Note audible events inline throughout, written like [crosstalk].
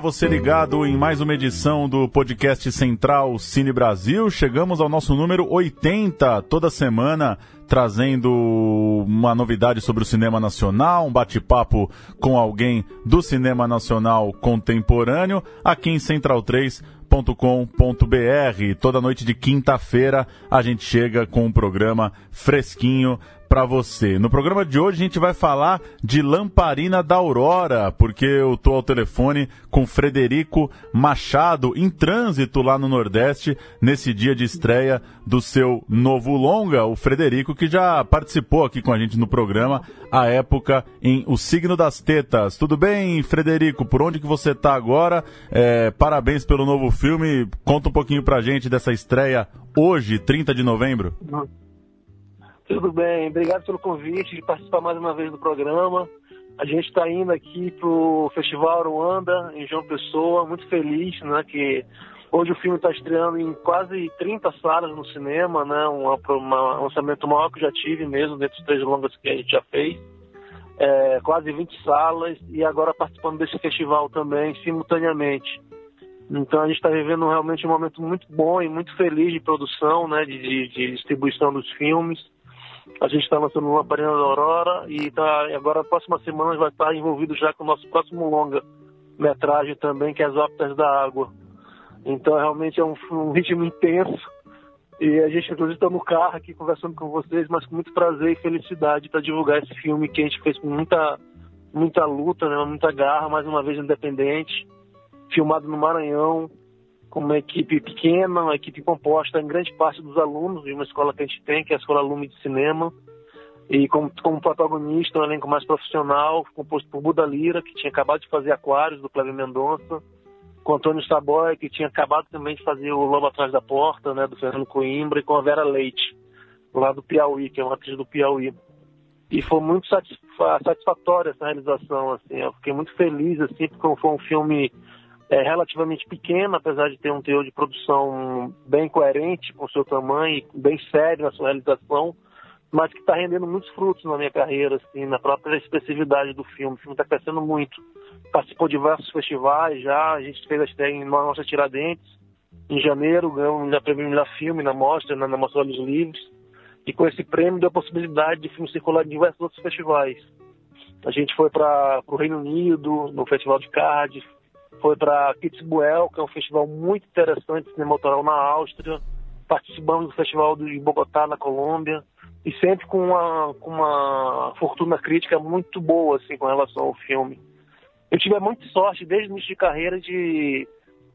Para você ligado em mais uma edição do podcast Central Cine Brasil. Chegamos ao nosso número 80 toda semana, trazendo uma novidade sobre o cinema nacional, um bate-papo com alguém do cinema nacional contemporâneo, aqui em Central 3 com.br Toda noite de quinta-feira a gente chega com um programa fresquinho para você. No programa de hoje a gente vai falar de Lamparina da Aurora, porque eu tô ao telefone com Frederico Machado em trânsito lá no Nordeste nesse dia de estreia do seu novo longa, o Frederico que já participou aqui com a gente no programa à época em O Signo das Tetas. Tudo bem, Frederico? Por onde que você tá agora? É, parabéns pelo novo filme. Conta um pouquinho pra gente dessa estreia hoje, 30 de novembro. Tudo bem, obrigado pelo convite de participar mais uma vez do programa. A gente está indo aqui para o Festival Ruanda, em João Pessoa, muito feliz, né, que hoje o filme está estreando em quase 30 salas no cinema, né, um, um lançamento maior que já tive mesmo, dentro dos três longas que a gente já fez. É, quase 20 salas e agora participando desse festival também, simultaneamente. Então a gente está vivendo realmente um momento muito bom e muito feliz de produção, né, de, de, de distribuição dos filmes. A gente está lançando uma Lamparina da Aurora e tá, agora, próxima semana, vai estar envolvido já com o nosso próximo longa-metragem também, que é As Óptas da Água. Então, realmente é um, um ritmo intenso. E a gente, inclusive, está no carro aqui conversando com vocês, mas com muito prazer e felicidade para divulgar esse filme que a gente fez com muita, muita luta, né, muita garra, mais uma vez independente, filmado no Maranhão, com uma equipe pequena, uma equipe composta em grande parte dos alunos de uma escola que a gente tem, que é a Escola Lume de Cinema, e como, como protagonista um elenco mais profissional, composto por Buda Lira, que tinha acabado de fazer Aquários, do Cleber Mendonça, com Antônio Saboy, que tinha acabado também de fazer O Lobo Atrás da Porta, né, do Fernando Coimbra, e com a Vera Leite, lá do Piauí, que é uma atriz do Piauí. E foi muito satisfatória essa realização, assim, eu fiquei muito feliz, assim, porque foi um filme é relativamente pequena, apesar de ter um teor de produção bem coerente com o seu tamanho bem sério na sua realização, mas que está rendendo muitos frutos na minha carreira, assim, na própria expressividade do filme. O filme está crescendo muito. Participou de diversos festivais já, a gente fez a estreia em Nossa Tiradentes, em janeiro, ganhou o prêmio melhor filme na mostra, na, na Mostra Olhos Livres, e com esse prêmio deu a possibilidade de filme circular em diversos outros festivais. A gente foi para o Reino Unido, no Festival de Cardiff, foi para Kitzbühel, que é um festival muito interessante de cinema autoral na Áustria. Participamos do festival de Bogotá, na Colômbia. E sempre com uma, com uma fortuna crítica muito boa, assim, com relação ao filme. Eu tive muita sorte, desde o início de carreira, de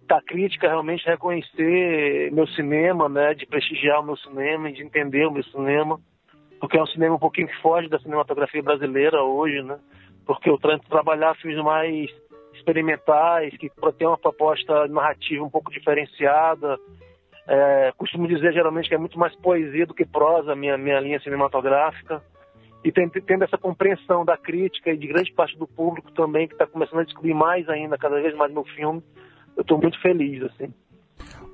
da crítica realmente reconhecer meu cinema, né, de prestigiar o meu cinema, de entender o meu cinema, porque é um cinema um pouquinho que foge da cinematografia brasileira hoje, né, porque eu tento trabalhar filmes mais experimentais, que têm uma proposta narrativa um pouco diferenciada. É, costumo dizer geralmente que é muito mais poesia do que prosa minha, minha linha cinematográfica. E tendo essa compreensão da crítica e de grande parte do público também, que está começando a descobrir mais ainda, cada vez mais meu filme, eu estou muito feliz, assim.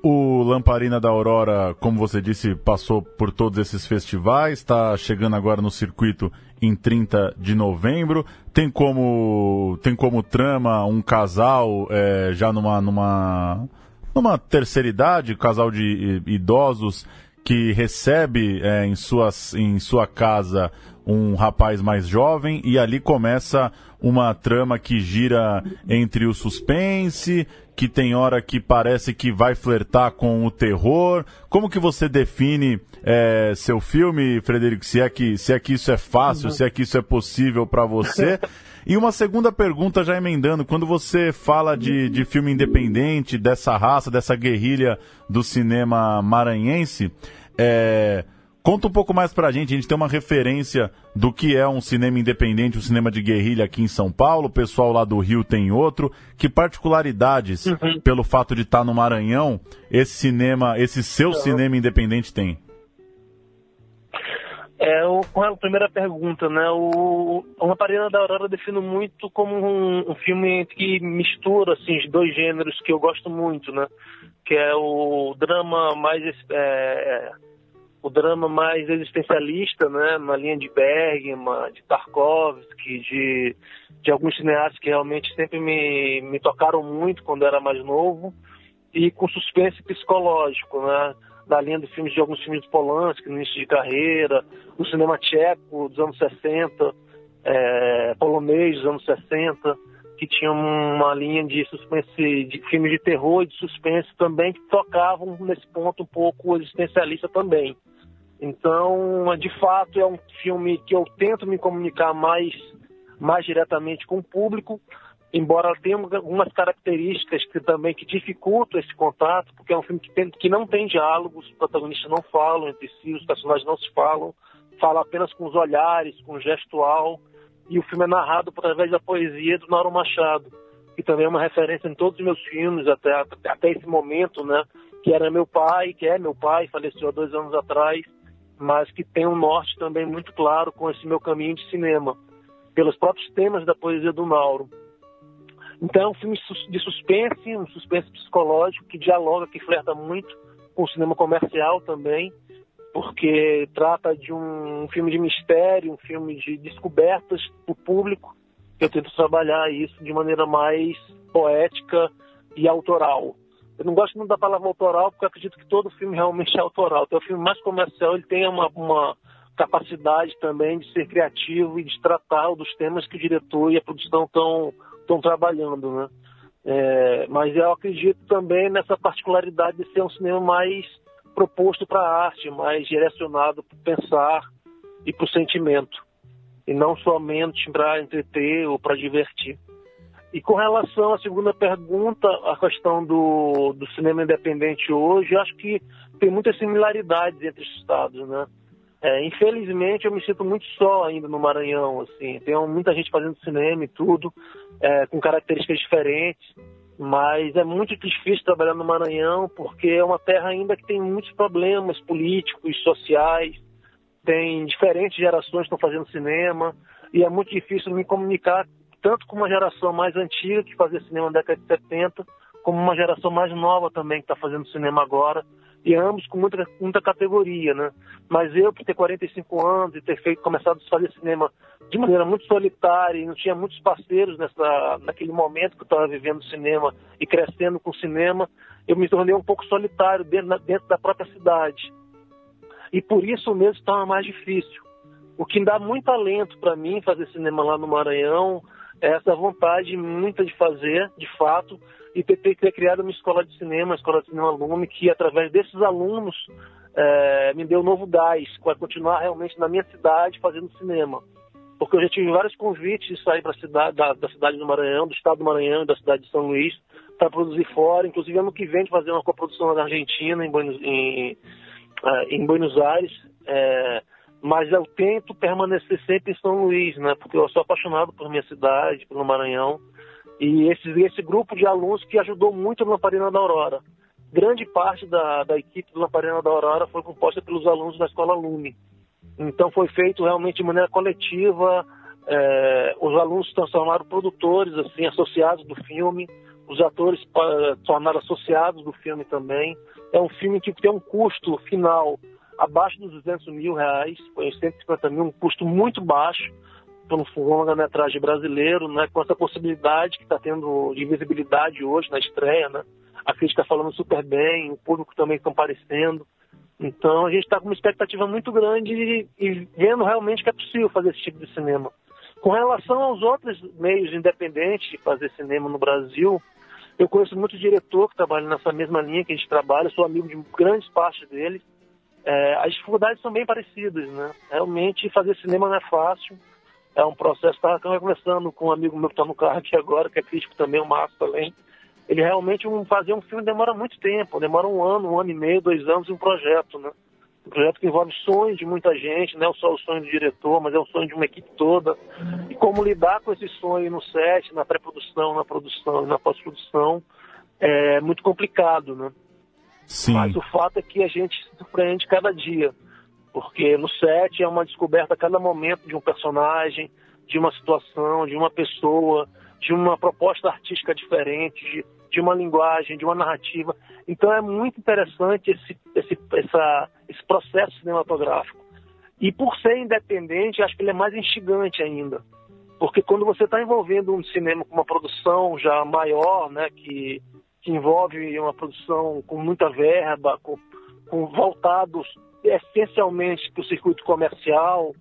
O Lamparina da Aurora, como você disse, passou por todos esses festivais, está chegando agora no circuito em 30 de novembro. Tem como, tem como trama um casal é, já numa, numa, numa terceira idade, casal de idosos que recebe é, em, suas, em sua casa um rapaz mais jovem e ali começa uma trama que gira entre o suspense, que tem hora que parece que vai flertar com o terror. Como que você define é, seu filme, Frederico? Se é que, se é que isso é fácil, uhum. se é que isso é possível para você? [laughs] E uma segunda pergunta, já emendando, quando você fala de, de filme independente, dessa raça, dessa guerrilha do cinema maranhense, é, Conta um pouco mais pra gente, a gente tem uma referência do que é um cinema independente, um cinema de guerrilha aqui em São Paulo, o pessoal lá do Rio tem outro. Que particularidades, uhum. pelo fato de estar no Maranhão, esse cinema, esse seu uhum. cinema independente tem? É, o, com a primeira pergunta, né? O, Uma Parina da Aurora eu defino muito como um, um, filme que mistura assim, os dois gêneros que eu gosto muito, né? Que é o drama mais é, o drama mais existencialista, né, na linha de Bergman, de Tarkovsky, de, de alguns cineastas que realmente sempre me, me tocaram muito quando era mais novo, e com suspense psicológico, né, na linha de filmes de alguns filmes de Polanski, no início de carreira, o cinema tcheco dos anos 60, é, polonês dos anos 60, que tinha uma linha de suspense, de filmes de terror e de suspense também, que tocavam nesse ponto um pouco existencialista também. Então, de fato, é um filme que eu tento me comunicar mais, mais diretamente com o público, embora tenha algumas características que também que dificultam esse contato, porque é um filme que, tem, que não tem diálogos, os protagonistas não falam entre si, os personagens não se falam, fala apenas com os olhares, com o gestual, e o filme é narrado através da poesia do Nauro Machado, que também é uma referência em todos os meus filmes até, até esse momento, né? Que era meu pai, que é meu pai, faleceu há dois anos atrás, mas que tem um norte também muito claro com esse meu caminho de cinema, pelos próprios temas da poesia do Mauro. Então é um filme de suspense, um suspense psicológico que dialoga, que flerta muito com o cinema comercial também, porque trata de um filme de mistério, um filme de descobertas para o público. Eu tento trabalhar isso de maneira mais poética e autoral. Eu não gosto muito da palavra autoral, porque acredito que todo filme realmente é autoral. Então, o filme mais comercial ele tem uma, uma capacidade também de ser criativo e de tratar dos temas que o diretor e a produção estão estão trabalhando, né? É, mas eu acredito também nessa particularidade de ser um cinema mais proposto para a arte, mais direcionado para pensar e para o sentimento, e não somente para entreter ou para divertir. E com relação à segunda pergunta, a questão do, do cinema independente hoje, acho que tem muitas similaridades entre os estados, né? É, infelizmente, eu me sinto muito só ainda no Maranhão, assim. Tem muita gente fazendo cinema e tudo, é, com características diferentes, mas é muito difícil trabalhar no Maranhão porque é uma terra ainda que tem muitos problemas políticos, sociais, tem diferentes gerações que estão fazendo cinema, e é muito difícil me comunicar tanto com uma geração mais antiga que fazia cinema na década de 70, como uma geração mais nova também que está fazendo cinema agora, e ambos com muita, muita categoria, né? Mas eu, por ter 45 anos e ter feito, começado a fazer cinema de maneira muito solitária e não tinha muitos parceiros nessa, naquele momento que eu estava vivendo cinema e crescendo com cinema, eu me tornei um pouco solitário dentro, dentro da própria cidade. E por isso mesmo estava mais difícil. O que dá muito alento para mim fazer cinema lá no Maranhão, essa vontade muita de fazer, de fato, e ter, ter, criado uma escola de cinema, uma escola de cinema aluno, que através desses alunos é, me deu um novo gás para continuar realmente na minha cidade fazendo cinema. Porque eu já tive vários convites de sair para cidade, da, da, cidade do Maranhão, do estado do Maranhão, da cidade de São Luís, para produzir fora. Inclusive, ano que vem, de fazer uma coprodução na Argentina, em Buenos, em, uh, em Buenos Aires. É, mas eu tento permanecer sempre em São Luís, né? Porque eu sou apaixonado por minha cidade, pelo Maranhão. E esse, esse grupo de alunos que ajudou muito no Lamparina da Aurora. Grande parte da, da equipe do Lamparina da Aurora foi composta pelos alunos da Escola Lume. Então foi feito realmente de maneira coletiva. É, os alunos se transformaram produtores, assim, associados do filme. Os atores se tornaram associados do filme também. É um filme que tem um custo final abaixo dos 200 mil reais, foi 150 mil, um custo muito baixo para um longa-metragem brasileiro, né, com essa possibilidade que está tendo de visibilidade hoje na estreia, né? A crítica falando super bem, o público também comparecendo. Então a gente está com uma expectativa muito grande e, e vendo realmente que é possível fazer esse tipo de cinema. Com relação aos outros meios independentes de fazer cinema no Brasil, eu conheço muito diretor que trabalha nessa mesma linha que a gente trabalha, sou amigo de grandes partes deles. É, as dificuldades são bem parecidas, né? Realmente fazer cinema não é fácil, é um processo. Estava conversando com um amigo meu que está no carro aqui agora, que é crítico também, o Márcio também. Ele realmente um, fazer um filme demora muito tempo, demora um ano, um ano e meio, dois anos em um projeto, né? um projeto que envolve sonhos de muita gente, não é só o sonho do diretor, mas é o sonho de uma equipe toda. E como lidar com esse sonho no set, na pré-produção, na produção e na pós-produção, é muito complicado, né? Sim. Mas o fato é que a gente se surpreende cada dia, porque no set é uma descoberta a cada momento de um personagem, de uma situação, de uma pessoa, de uma proposta artística diferente, de, de uma linguagem, de uma narrativa. Então é muito interessante esse, esse, essa, esse processo cinematográfico. E por ser independente, acho que ele é mais instigante ainda. Porque quando você está envolvendo um cinema com uma produção já maior, né, que, que envolve uma produção com muita verba, com, com voltados essencialmente para o circuito comercial,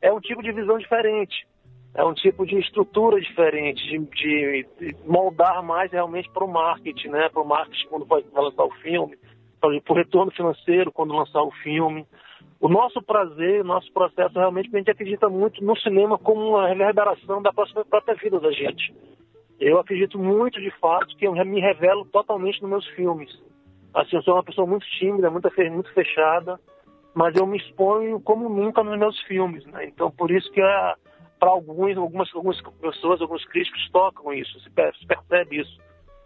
é um tipo de visão diferente é um tipo de estrutura diferente, de, de moldar mais realmente para o marketing, né? Para o marketing quando vai, lançar o filme, para o retorno financeiro quando lançar o filme. O nosso prazer, o nosso processo realmente a gente acredita muito no cinema como uma reverberação da própria vida da gente. Eu acredito muito de fato que eu me revelo totalmente nos meus filmes. Assim, eu sou uma pessoa muito tímida, muito, muito fechada, mas eu me exponho como nunca nos meus filmes, né? Então, por isso que a para alguns, algumas, algumas pessoas, alguns críticos tocam isso, se percebe isso.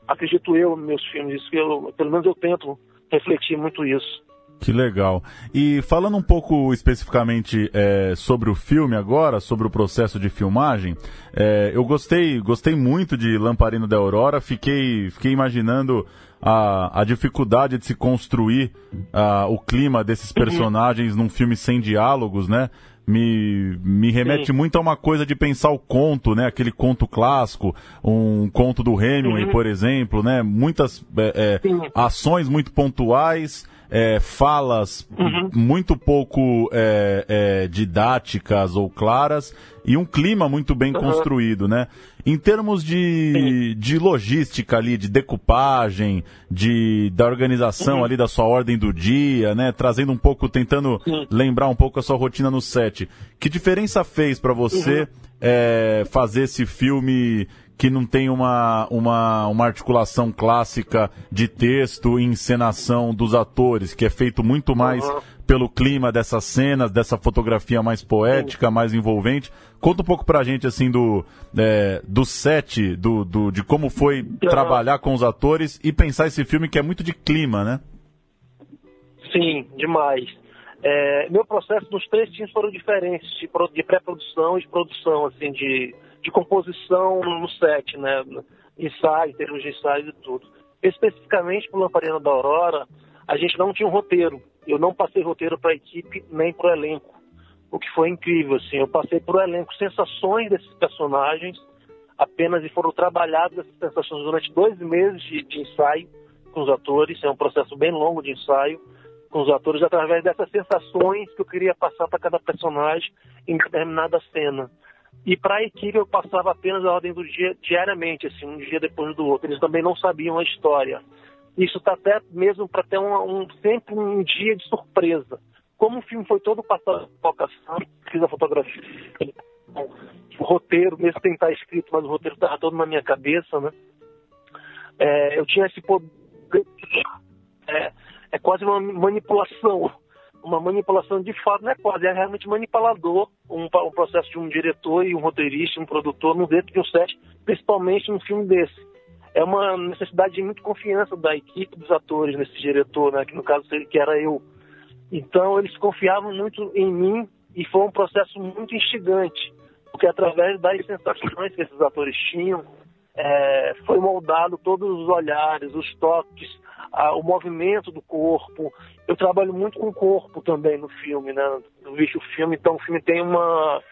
Acredito eu nos meus filmes, isso eu, pelo menos eu tento refletir muito isso. Que legal. E falando um pouco especificamente é, sobre o filme agora, sobre o processo de filmagem, é, eu gostei, gostei muito de Lamparino da Aurora, fiquei, fiquei imaginando a, a dificuldade de se construir a, o clima desses uhum. personagens uhum. num filme sem diálogos, né? me, me remete Sim. muito a uma coisa de pensar o conto, né? Aquele conto clássico, um conto do Hemingway, uhum. por exemplo, né? Muitas é, é, ações muito pontuais, é, falas uhum. muito pouco é, é, didáticas ou claras e um clima muito bem uhum. construído, né? Em termos de, de logística ali, de decupagem, de, da organização uhum. ali da sua ordem do dia, né? Trazendo um pouco, tentando lembrar um pouco a sua rotina no set. Que diferença fez para você uhum. é, fazer esse filme que não tem uma, uma, uma articulação clássica de texto e encenação dos atores, que é feito muito mais uhum. pelo clima dessas cenas, dessa fotografia mais poética, mais envolvente. Conta um pouco pra gente, assim, do, é, do set, do, do, de como foi uhum. trabalhar com os atores e pensar esse filme que é muito de clima, né? Sim, demais. É, meu processo dos três times foram diferentes, de, de pré-produção e de produção, assim, de de composição no set, né? Ensaio, termos de ensaio e tudo. Especificamente para o Lamparina da Aurora, a gente não tinha um roteiro. Eu não passei roteiro para a equipe nem para o elenco. O que foi incrível, assim. Eu passei para o elenco sensações desses personagens, apenas e foram trabalhadas essas sensações durante dois meses de, de ensaio com os atores. É um processo bem longo de ensaio com os atores através dessas sensações que eu queria passar para cada personagem em determinada cena. E para a equipe eu passava apenas a ordem do dia diariamente, assim, um dia depois do outro. Eles também não sabiam a história. Isso está até mesmo para ter um, um, sempre um dia de surpresa. Como o filme foi todo passado por locação, fiz a fotografia, o roteiro, mesmo sem estar escrito, mas o roteiro estava todo na minha cabeça, né? É, eu tinha esse poder. É, é quase uma manipulação uma manipulação de fato, não é quase, é realmente manipulador um, um, processo de um diretor e um roteirista, um produtor, no dentro de um set, principalmente num filme desse. É uma necessidade de muita confiança da equipe dos atores nesse diretor, né, que no caso que era eu. Então eles confiavam muito em mim e foi um processo muito instigante, porque através das sensações que esses atores tinham, é, foi moldado todos os olhares, os toques, a, o movimento do corpo. Eu trabalho muito com o corpo também no filme, né? Eu vejo o filme, então o filme tem uma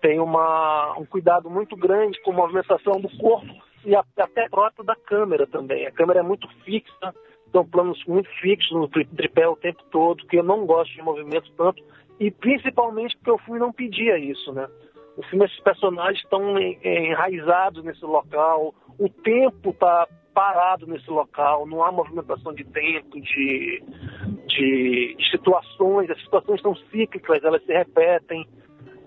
tem uma, um cuidado muito grande com a movimentação do corpo e até próprio da câmera também. A câmera é muito fixa, são planos muito fixos no tripé o tempo todo, que eu não gosto de movimento tanto, e principalmente porque o filme não pedia isso, né? O filme, esses personagens estão enraizados nesse local, o tempo está parado nesse local, não há movimentação de tempo, de, de, de situações, as situações são cíclicas, elas se repetem.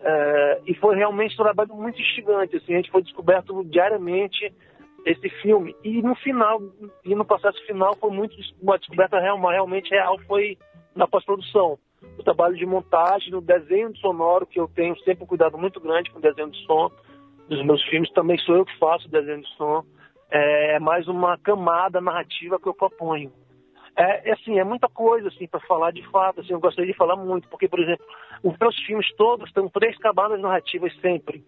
É, e foi realmente um trabalho muito instigante, assim, a gente foi descoberto diariamente esse filme. E no final, e no processo final foi muito uma descoberta real, realmente real foi na pós-produção. o trabalho de montagem, no desenho sonoro, que eu tenho sempre um cuidado muito grande com o desenho de som dos meus filmes, também sou eu que faço o desenho de som. É mais uma camada narrativa que eu proponho. É, é assim, é muita coisa assim para falar de fato. Assim, eu gostaria de falar muito, porque, por exemplo, os meus filmes todos têm três camadas narrativas sempre.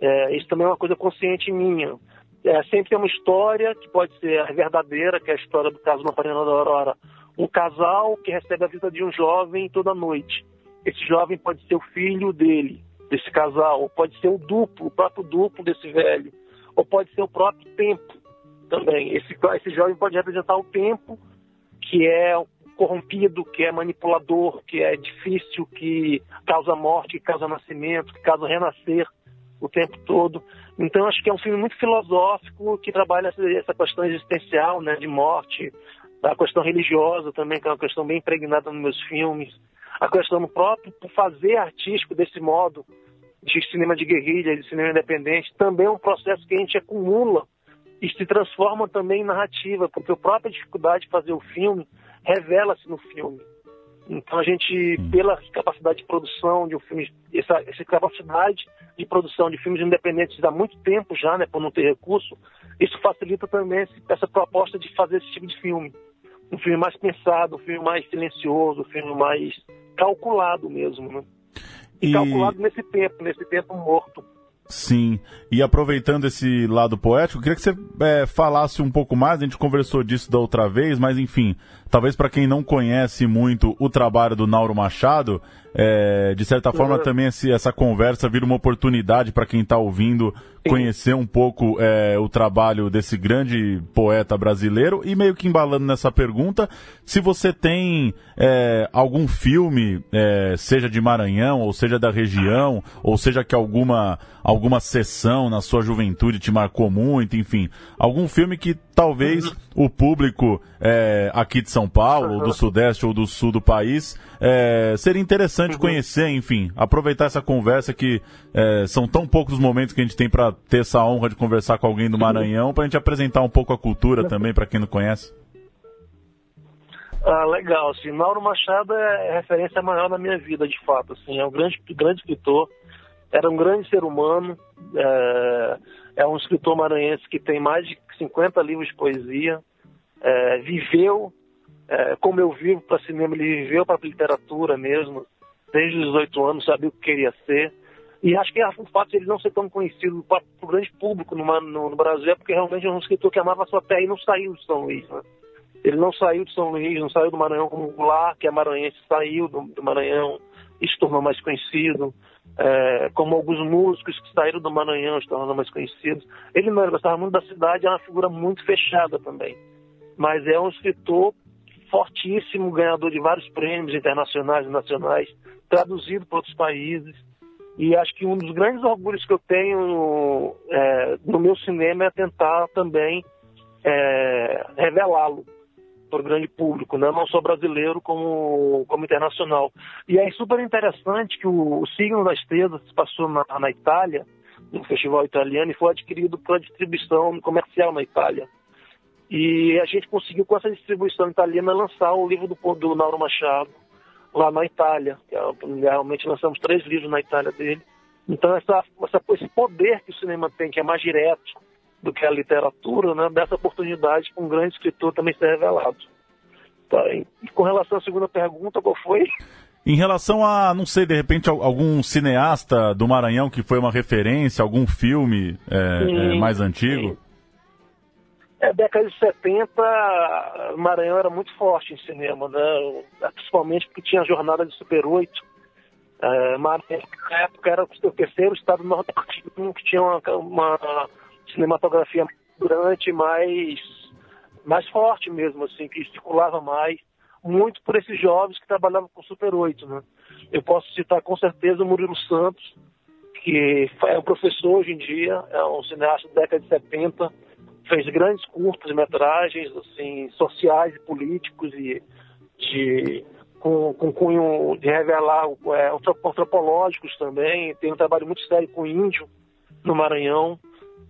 É, isso também é uma coisa consciente minha. É, sempre tem uma história que pode ser a verdadeira, que é a história do caso Lamparina da Aurora. Um casal que recebe a visita de um jovem toda noite. Esse jovem pode ser o filho dele, desse casal, ou pode ser o duplo, o próprio duplo desse velho, ou pode ser o próprio tempo também. Esse, esse jovem pode representar o tempo que é corrompido, que é manipulador, que é difícil, que causa morte, que causa nascimento, que causa renascer o tempo todo. Então acho que é um filme muito filosófico que trabalha essa questão existencial, né, de morte, a questão religiosa também, que é uma questão bem impregnada nos meus filmes, a questão do próprio fazer artístico desse modo de cinema de guerrilha, de cinema independente, também é um processo que a gente acumula e se transforma também em narrativa, porque a própria dificuldade de fazer o filme revela-se no filme. Então a gente, pela capacidade de produção de um filme, essa, essa capacidade de produção de filmes independentes há muito tempo já, né, por não ter recurso, isso facilita também essa proposta de fazer esse tipo de filme. Um filme mais pensado, um filme mais silencioso, um filme mais calculado mesmo, né? E, e... calculado nesse tempo, nesse tempo morto. Sim, e aproveitando esse lado poético, queria que você é, falasse um pouco mais. A gente conversou disso da outra vez, mas enfim, talvez para quem não conhece muito o trabalho do Nauro Machado, é, de certa forma, uhum. também esse, essa conversa vira uma oportunidade para quem está ouvindo conhecer um pouco é, o trabalho desse grande poeta brasileiro e meio que embalando nessa pergunta, se você tem é, algum filme, é, seja de Maranhão, ou seja da região, ou seja que alguma, alguma sessão na sua juventude te marcou muito, enfim, algum filme que talvez uhum. o público é, aqui de São Paulo, uhum. ou do Sudeste ou do Sul do país, é, seria interessante uhum. conhecer, enfim, aproveitar essa conversa que é, são tão poucos os momentos que a gente tem para ter essa honra de conversar com alguém do Maranhão, para a gente apresentar um pouco a cultura também para quem não conhece. Ah, legal. Assim, Mauro Machado é referência maior na minha vida, de fato. Assim, é um grande, grande escritor, era um grande ser humano, é, é um escritor maranhense que tem mais de 50 livros de poesia, é, viveu é, como eu vivo para cinema, ele viveu para literatura mesmo, desde os 18 anos, sabia o que queria ser. E acho que o fato de ele não ser tão conhecido para o grande público no, no, Brasil é porque realmente é um escritor que amava a sua terra e não saiu de São Luís. Né? Ele não saiu de São Luís, não saiu do Maranhão como Goulart, que é maranhense, saiu do, do Maranhão e se tornou mais conhecido. É, como alguns músicos que saíram do Maranhão se tornaram mais conhecidos. Ele não, ele gostava muito da cidade, é uma figura muito fechada também. Mas é um escritor fortíssimo, ganhador de vários prêmios internacionais e nacionais, traduzido para outros países. E acho que um dos grandes orgulhos que eu tenho é, no meu cinema é tentar também é, revelá-lo para o grande público, né? não só brasileiro como, como internacional. E é super interessante que o, o Signo da Estrela se passou na, na Itália, no festival italiano, e foi adquirido para distribuição comercial na Itália. E a gente conseguiu, com essa distribuição italiana, lançar o livro do, do Nauro Machado lá na Itália. É, realmente lançamos três livros na Itália dele. Então, essa, essa, esse poder que o cinema tem, que é mais direto do que a literatura, né, dessa oportunidade com um grande escritor também ser revelado. Tá, e com relação à segunda pergunta, qual foi? Em relação a, não sei, de repente, algum cineasta do Maranhão que foi uma referência, algum filme é, sim, é, mais antigo? Sim. É, década de 70, Maranhão era muito forte em cinema, né? principalmente porque tinha a jornada de Super 8. É, Maranhão, na época, era o terceiro estado nordestino que tinha uma, uma cinematografia durante mais, mais forte mesmo, assim, que circulava mais, muito por esses jovens que trabalhavam com Super 8. Né? Eu posso citar com certeza o Murilo Santos, que é um professor hoje em dia, é um cineasta da década de 70 fez grandes curtas metragens assim sociais e políticos e de com, com cunho de revelar é, antropológicos também tem um trabalho muito sério com índio no Maranhão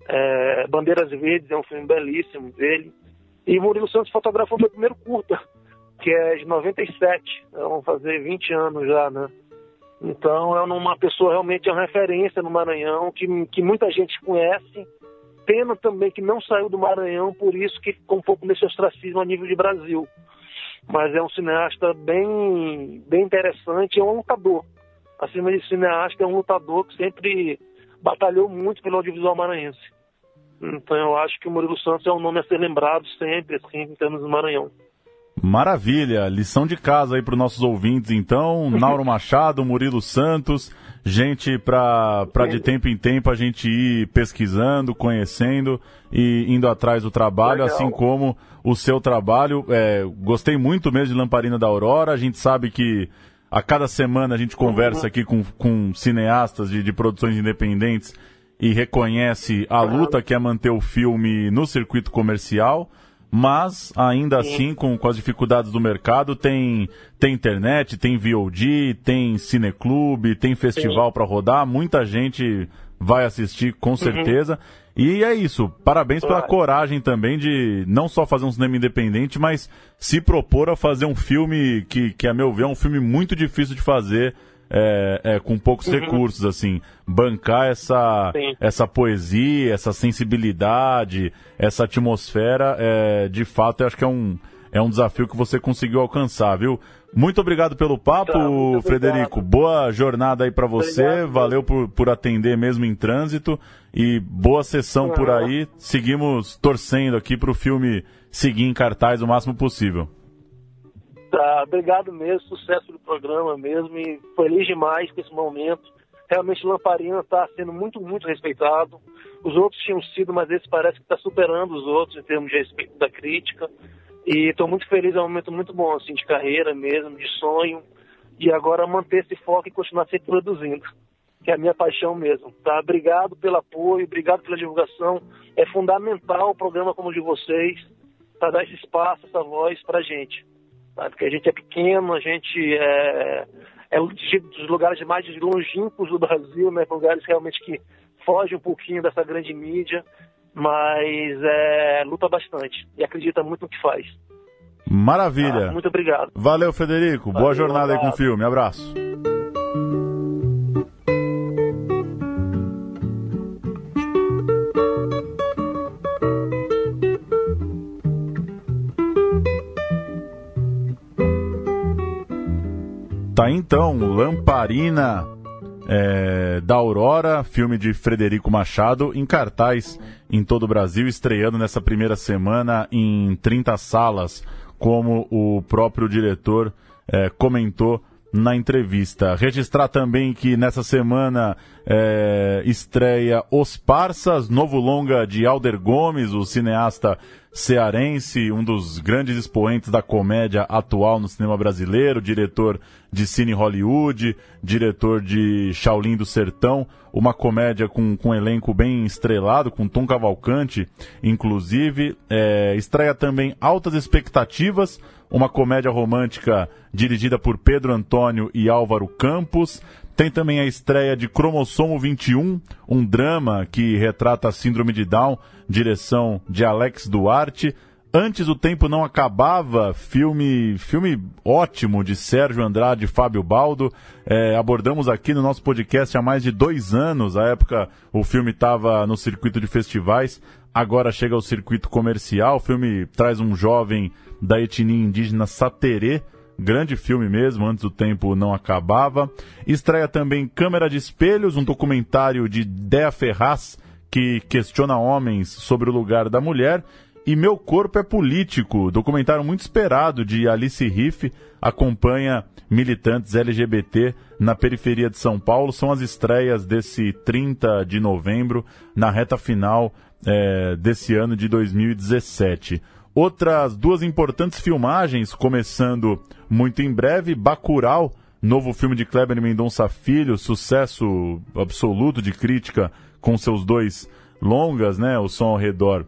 é, Bandeiras Verdes é um filme belíssimo dele e Murilo Santos fotografou meu primeiro curta [laughs] que é de 97, vão fazer 20 anos já, né? Então é uma pessoa realmente é uma referência no Maranhão, que, que muita gente conhece. Pena também que não saiu do Maranhão, por isso que ficou um pouco nesse ostracismo a nível de Brasil. Mas é um cineasta bem, bem interessante, é um lutador. Acima de cineasta, é um lutador que sempre batalhou muito pelo audiovisual maranhense. Então eu acho que o Murilo Santos é um nome a ser lembrado sempre, assim, em termos do Maranhão. Maravilha, lição de casa aí para os nossos ouvintes, então. [laughs] Nauro Machado, Murilo Santos, gente para de tempo em tempo a gente ir pesquisando, conhecendo e indo atrás do trabalho, Legal. assim como o seu trabalho. É, gostei muito mesmo de Lamparina da Aurora, a gente sabe que a cada semana a gente conversa uhum. aqui com, com cineastas de, de produções independentes e reconhece a luta que é manter o filme no circuito comercial mas ainda Sim. assim, com, com as dificuldades do mercado, tem, tem internet, tem VOD, tem cineclube, tem festival para rodar, muita gente vai assistir com uhum. certeza. Uhum. E é isso, parabéns pela coragem também de não só fazer um cinema independente, mas se propor a fazer um filme que, que a meu ver, é um filme muito difícil de fazer é, é, com poucos uhum. recursos, assim, bancar essa, essa poesia, essa sensibilidade, essa atmosfera, é, de fato, eu acho que é um, é um desafio que você conseguiu alcançar, viu? Muito obrigado pelo papo, tá, Frederico. Boa jornada aí para você. Obrigado. Valeu por, por atender mesmo em trânsito e boa sessão por aí. Seguimos torcendo aqui para o filme seguir em cartaz o máximo possível. Tá, obrigado mesmo, sucesso do programa mesmo e feliz demais com esse momento. Realmente Lamparina está sendo muito, muito respeitado. Os outros tinham sido, mas esse parece que está superando os outros em termos de respeito da crítica. E estou muito feliz, é um momento muito bom assim de carreira mesmo, de sonho. E agora manter esse foco e continuar sempre produzindo, que é a minha paixão mesmo. Tá? Obrigado pelo apoio, obrigado pela divulgação. É fundamental um programa como o de vocês para dar esse espaço, essa voz para gente porque a gente é pequeno, a gente é, é dos lugares mais longínquos do Brasil, né? lugares realmente que fogem um pouquinho dessa grande mídia, mas é, luta bastante e acredita muito no que faz. Maravilha. Ah, muito obrigado. Valeu, Federico. Valeu, Boa jornada aí com o filme. Abraço. Tá então, Lamparina é, da Aurora, filme de Frederico Machado, em cartaz em todo o Brasil, estreando nessa primeira semana em 30 salas, como o próprio diretor é, comentou na entrevista. Registrar também que nessa semana é, estreia Os Parsas, novo longa de Alder Gomes, o cineasta cearense, um dos grandes expoentes da comédia atual no cinema brasileiro, diretor de Cine Hollywood, diretor de Shaolin do Sertão, uma comédia com, com um elenco bem estrelado, com Tom Cavalcante, inclusive. É, estreia também Altas Expectativas, uma comédia romântica dirigida por Pedro Antônio e Álvaro Campos. Tem também a estreia de Cromossomo 21, um drama que retrata a síndrome de Down, direção de Alex Duarte. Antes o tempo não acabava, filme, filme ótimo de Sérgio Andrade e Fábio Baldo. É, abordamos aqui no nosso podcast há mais de dois anos. À época o filme estava no circuito de festivais, agora chega ao circuito comercial. O filme traz um jovem da etnia indígena Saterê, grande filme mesmo, antes o tempo não acabava. Estreia também Câmera de Espelhos, um documentário de Dea Ferraz que questiona homens sobre o lugar da mulher. E Meu Corpo é Político, documentário muito esperado de Alice Riff, acompanha militantes LGBT na periferia de São Paulo. São as estreias desse 30 de novembro, na reta final é, desse ano de 2017. Outras duas importantes filmagens, começando muito em breve, Bacurau, novo filme de Kleber Mendonça Filho, sucesso absoluto de crítica com seus dois longas, né, O Som ao Redor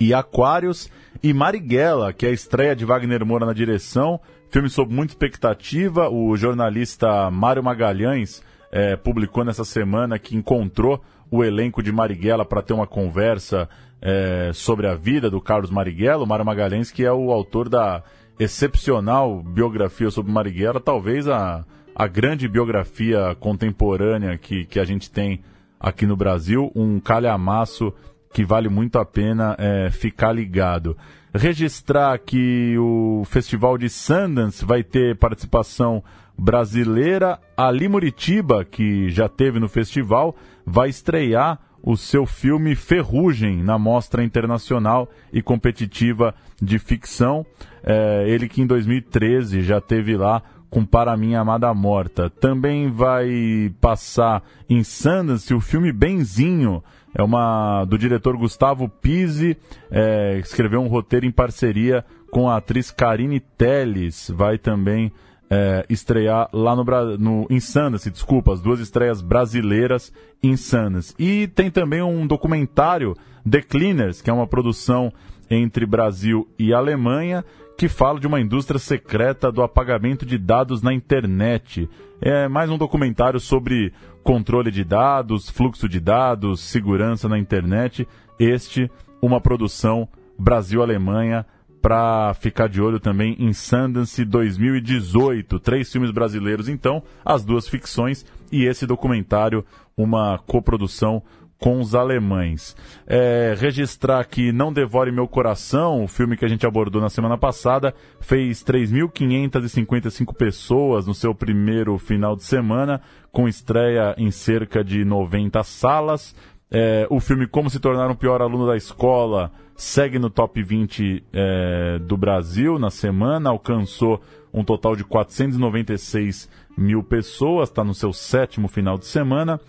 e Aquários, e Marighella, que é a estreia de Wagner Moura na direção, filme sob muita expectativa, o jornalista Mário Magalhães é, publicou nessa semana que encontrou o elenco de Marighella para ter uma conversa é, sobre a vida do Carlos Marighella, o Mário Magalhães, que é o autor da excepcional biografia sobre Marighella, talvez a, a grande biografia contemporânea que, que a gente tem aqui no Brasil, um calhamaço que vale muito a pena é, ficar ligado. Registrar que o Festival de Sundance vai ter participação brasileira. Ali Muritiba, que já teve no festival, vai estrear o seu filme Ferrugem na Mostra Internacional e Competitiva de Ficção. É, ele que em 2013 já teve lá com Para Minha Amada Morta. Também vai passar em Sundance o filme Benzinho, é uma do diretor Gustavo Pise, é, escreveu um roteiro em parceria com a atriz Karine Telles. Vai também é, estrear lá no, no Insanas, desculpa, as duas estreias brasileiras Insanas. E tem também um documentário, The Cleaners, que é uma produção entre Brasil e Alemanha, que fala de uma indústria secreta do apagamento de dados na internet. É mais um documentário sobre controle de dados, fluxo de dados, segurança na internet. Este, uma produção Brasil-Alemanha para ficar de olho também em Sundance 2018. Três filmes brasileiros, então, as duas ficções e esse documentário, uma coprodução com os alemães. É, registrar que Não Devore Meu Coração, o filme que a gente abordou na semana passada, fez 3.555 pessoas no seu primeiro final de semana, com estreia em cerca de 90 salas. É, o filme Como Se Tornar um Pior Aluno da Escola segue no top 20 é, do Brasil na semana, alcançou um total de 496 mil pessoas, está no seu sétimo final de semana.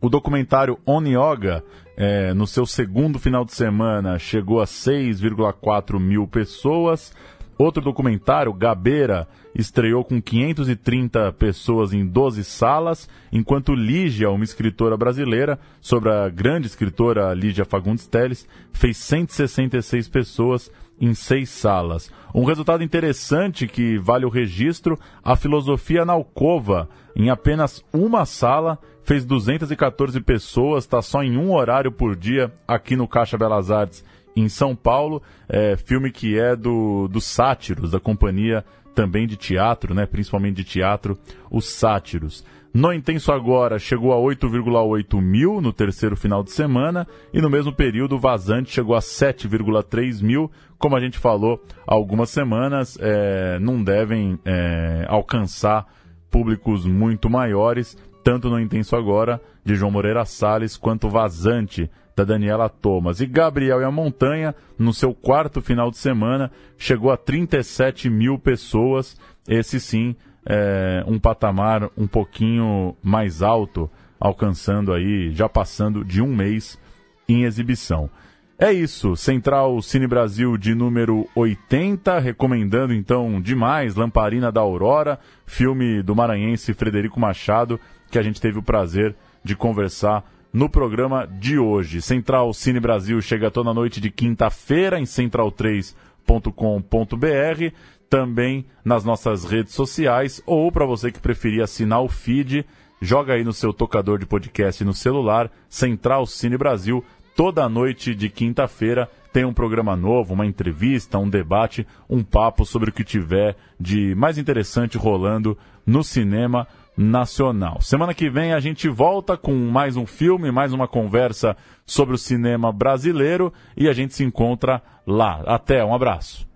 O documentário On Yoga, é, no seu segundo final de semana, chegou a 6,4 mil pessoas. Outro documentário, Gabeira, estreou com 530 pessoas em 12 salas, enquanto Lígia, uma escritora brasileira, sobre a grande escritora Lígia Fagundes Telles, fez 166 pessoas em seis salas. Um resultado interessante que vale o registro, a filosofia na alcova, em apenas uma sala, fez 214 pessoas, está só em um horário por dia aqui no Caixa Belas Artes em São Paulo, é, filme que é do, dos Sátiros, da companhia também de teatro, né, principalmente de teatro, os Sátiros. No Intenso Agora chegou a 8,8 mil no terceiro final de semana e no mesmo período o Vazante chegou a 7,3 mil. Como a gente falou há algumas semanas, é, não devem é, alcançar públicos muito maiores, tanto no Intenso Agora de João Moreira Salles quanto Vazante da Daniela Thomas. E Gabriel e a Montanha, no seu quarto final de semana, chegou a 37 mil pessoas. Esse sim, é um patamar um pouquinho mais alto, alcançando aí, já passando de um mês em exibição. É isso, Central Cine Brasil de número 80, recomendando então demais Lamparina da Aurora, filme do maranhense Frederico Machado, que a gente teve o prazer de conversar no programa de hoje. Central Cine Brasil chega toda noite de quinta-feira em central3.com.br, também nas nossas redes sociais ou para você que preferir assinar o feed, joga aí no seu tocador de podcast no celular, Central Cine Brasil, toda noite de quinta-feira tem um programa novo, uma entrevista, um debate, um papo sobre o que tiver de mais interessante rolando no cinema nacional. Semana que vem a gente volta com mais um filme, mais uma conversa sobre o cinema brasileiro e a gente se encontra lá. Até, um abraço.